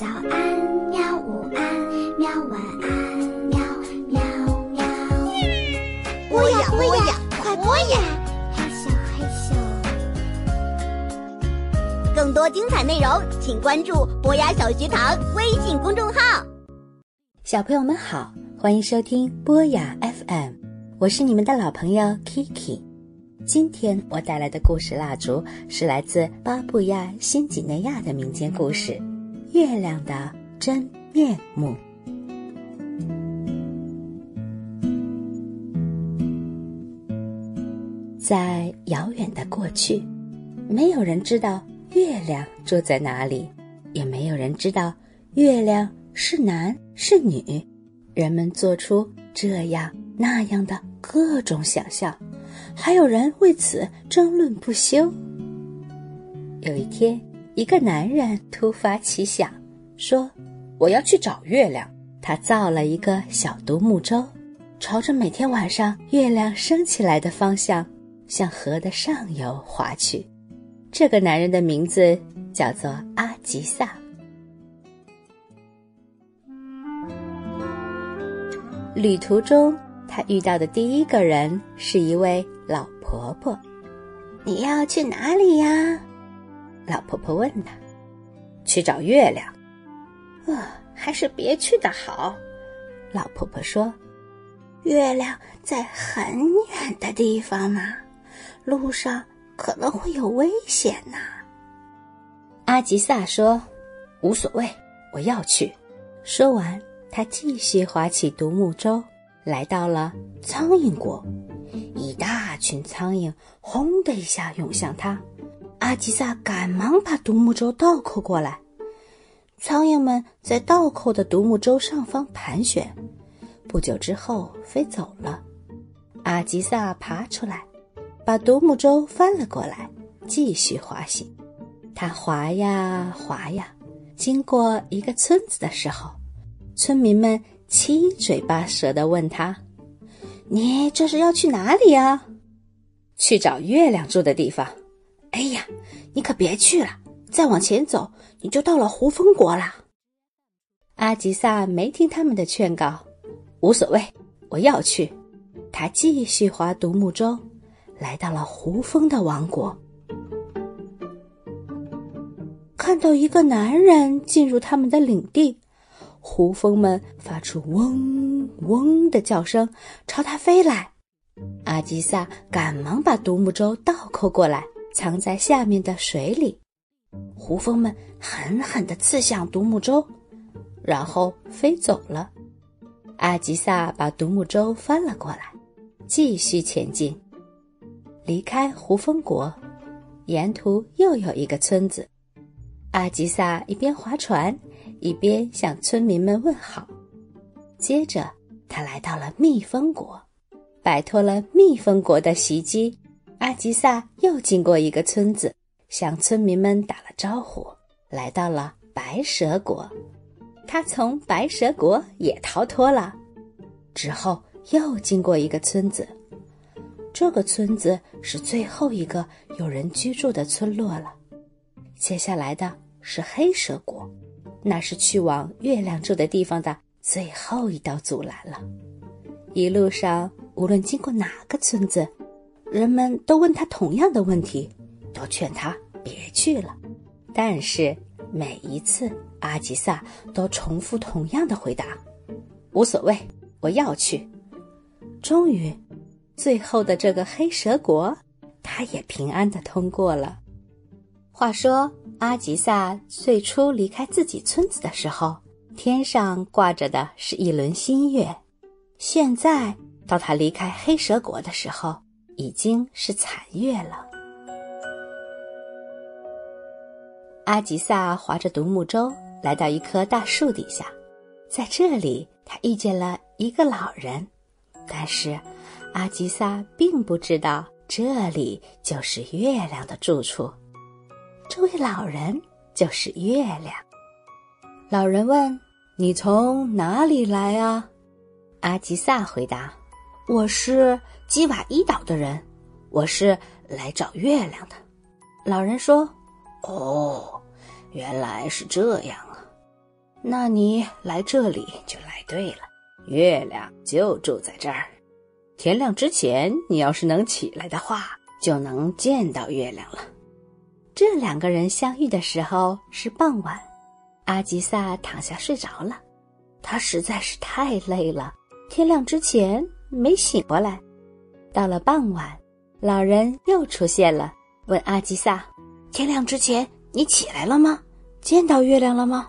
早安，喵！午安，喵！晚安，喵喵喵！播呀播呀，快播呀！嘿咻嘿咻。更多精彩内容，请关注博雅小学堂微信公众号。小朋友们好，欢迎收听博雅 FM，我是你们的老朋友 Kiki。今天我带来的故事蜡烛是来自巴布亚新几内亚的民间故事《月亮的真面目》。在遥远的过去，没有人知道月亮住在哪里，也没有人知道月亮是男是女。人们做出这样那样的各种想象，还有人为此争论不休。有一天，一个男人突发奇想，说：“我要去找月亮。”他造了一个小独木舟，朝着每天晚上月亮升起来的方向，向河的上游划去。这个男人的名字叫做阿吉萨。旅途中，他遇到的第一个人是一位老婆婆。“你要去哪里呀？”老婆婆问他。“去找月亮。”“呃，还是别去的好。”老婆婆说，“月亮在很远的地方呢，路上可能会有危险呢。”阿吉萨说：“无所谓，我要去。”说完。他继续划起独木舟，来到了苍蝇国。一大群苍蝇轰的一下涌向他，阿吉萨赶忙把独木舟倒扣过来。苍蝇们在倒扣的独木舟上方盘旋，不久之后飞走了。阿吉萨爬出来，把独木舟翻了过来，继续滑行。他滑呀滑呀，经过一个村子的时候。村民们七嘴八舌的问他：“你这是要去哪里呀？”“去找月亮住的地方。”“哎呀，你可别去了！再往前走，你就到了胡蜂国了。”阿吉萨没听他们的劝告，无所谓，我要去。他继续划独木舟，来到了胡蜂的王国，看到一个男人进入他们的领地。胡蜂们发出嗡嗡的叫声，朝他飞来。阿吉萨赶忙把独木舟倒扣过来，藏在下面的水里。胡蜂们狠狠地刺向独木舟，然后飞走了。阿吉萨把独木舟翻了过来，继续前进。离开胡蜂国，沿途又有一个村子。阿吉萨一边划船。一边向村民们问好，接着他来到了蜜蜂国，摆脱了蜜蜂国的袭击。阿吉萨又经过一个村子，向村民们打了招呼，来到了白蛇国。他从白蛇国也逃脱了，之后又经过一个村子，这个村子是最后一个有人居住的村落了。接下来的是黑蛇国。那是去往月亮住的地方的最后一道阻拦了。一路上，无论经过哪个村子，人们都问他同样的问题，都劝他别去了。但是每一次，阿吉萨都重复同样的回答：“无所谓，我要去。”终于，最后的这个黑蛇国，他也平安的通过了。话说。阿吉萨最初离开自己村子的时候，天上挂着的是一轮新月。现在到他离开黑蛇国的时候，已经是残月了。阿吉萨划着独木舟来到一棵大树底下，在这里他遇见了一个老人，但是阿吉萨并不知道这里就是月亮的住处。这位老人就是月亮。老人问：“你从哪里来啊？”阿吉萨回答：“我是基瓦伊岛的人，我是来找月亮的。”老人说：“哦，原来是这样啊！那你来这里就来对了，月亮就住在这儿。天亮之前，你要是能起来的话，就能见到月亮了。这两个人相遇的时候是傍晚，阿吉萨躺下睡着了，他实在是太累了，天亮之前没醒过来。到了傍晚，老人又出现了，问阿吉萨：“天亮之前你起来了吗？见到月亮了吗？”“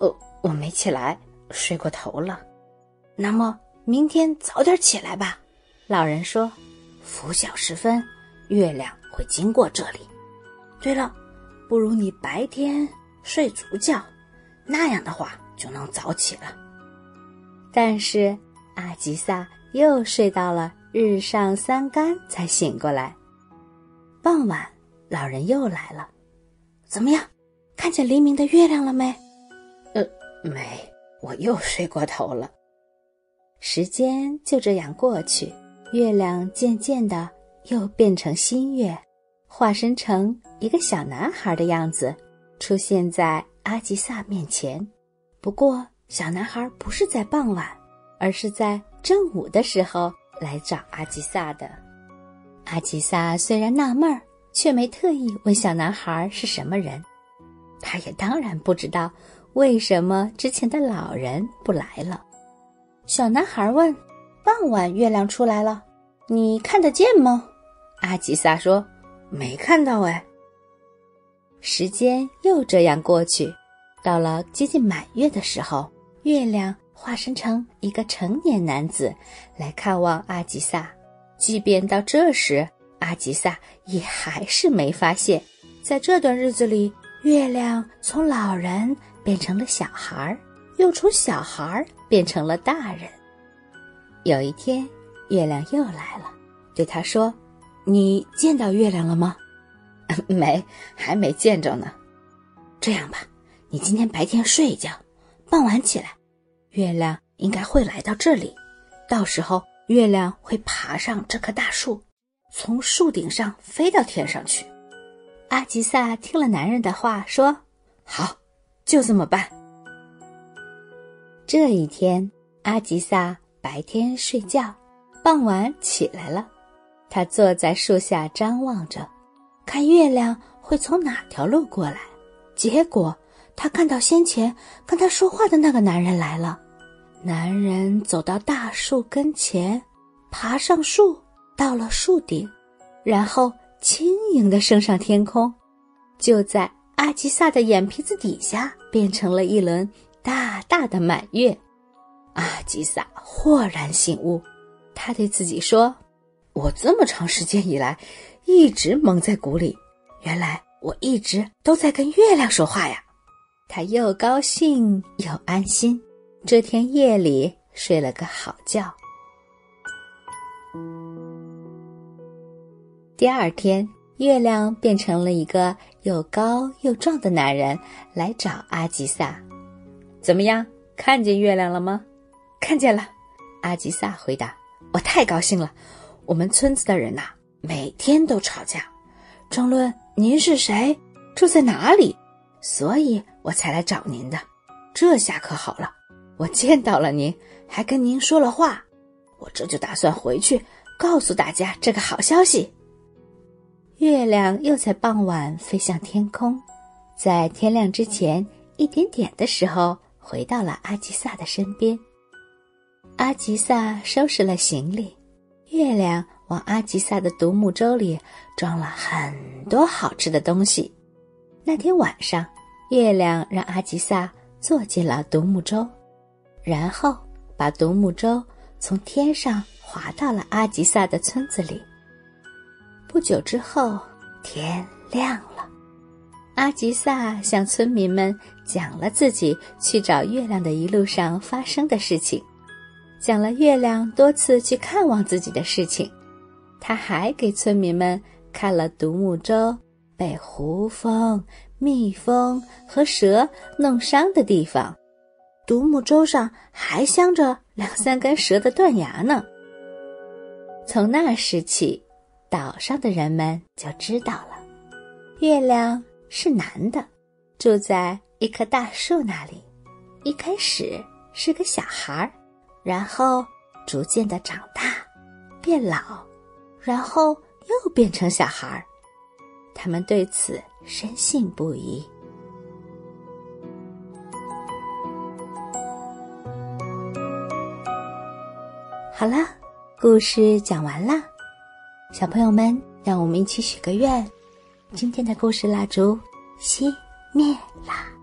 哦，我没起来，睡过头了。”“那么明天早点起来吧。”老人说，“拂晓时分，月亮会经过这里。”对了，不如你白天睡足觉，那样的话就能早起了。但是阿吉萨又睡到了日上三竿才醒过来。傍晚，老人又来了，怎么样？看见黎明的月亮了没？呃，没，我又睡过头了。时间就这样过去，月亮渐渐的又变成新月。化身成一个小男孩的样子，出现在阿吉萨面前。不过，小男孩不是在傍晚，而是在正午的时候来找阿吉萨的。阿吉萨虽然纳闷儿，却没特意问小男孩是什么人。他也当然不知道为什么之前的老人不来了。小男孩问：“傍晚月亮出来了，你看得见吗？”阿吉萨说。没看到哎。时间又这样过去，到了接近满月的时候，月亮化身成一个成年男子来看望阿吉萨。即便到这时，阿吉萨也还是没发现，在这段日子里，月亮从老人变成了小孩儿，又从小孩儿变成了大人。有一天，月亮又来了，对他说。你见到月亮了吗？没，还没见着呢。这样吧，你今天白天睡一觉，傍晚起来，月亮应该会来到这里。到时候，月亮会爬上这棵大树，从树顶上飞到天上去。阿吉萨听了男人的话，说：“好，就这么办。”这一天，阿吉萨白天睡觉，傍晚起来了。他坐在树下张望着，看月亮会从哪条路过来。结果他看到先前跟他说话的那个男人来了。男人走到大树跟前，爬上树，到了树顶，然后轻盈的升上天空，就在阿吉萨的眼皮子底下变成了一轮大大的满月。阿吉萨豁然醒悟，他对自己说。我这么长时间以来，一直蒙在鼓里。原来我一直都在跟月亮说话呀！他又高兴又安心。这天夜里睡了个好觉。第二天，月亮变成了一个又高又壮的男人来找阿吉萨。怎么样？看见月亮了吗？看见了。阿吉萨回答：“我太高兴了。”我们村子的人呐，每天都吵架，争论您是谁，住在哪里，所以我才来找您的。这下可好了，我见到了您，还跟您说了话，我这就打算回去告诉大家这个好消息。月亮又在傍晚飞向天空，在天亮之前一点点的时候，回到了阿吉萨的身边。阿吉萨收拾了行李。月亮往阿吉萨的独木舟里装了很多好吃的东西。那天晚上，月亮让阿吉萨坐进了独木舟，然后把独木舟从天上划到了阿吉萨的村子里。不久之后，天亮了，阿吉萨向村民们讲了自己去找月亮的一路上发生的事情。讲了月亮多次去看望自己的事情，他还给村民们看了独木舟被胡蜂、蜜蜂和蛇弄伤的地方，独木舟上还镶着两三根蛇的断牙呢。从那时起，岛上的人们就知道了，月亮是男的，住在一棵大树那里。一开始是个小孩儿，然后逐渐的长大，变老，然后又变成小孩儿。他们对此深信不疑。好了，故事讲完了，小朋友们，让我们一起许个愿，今天的故事蜡烛熄灭了。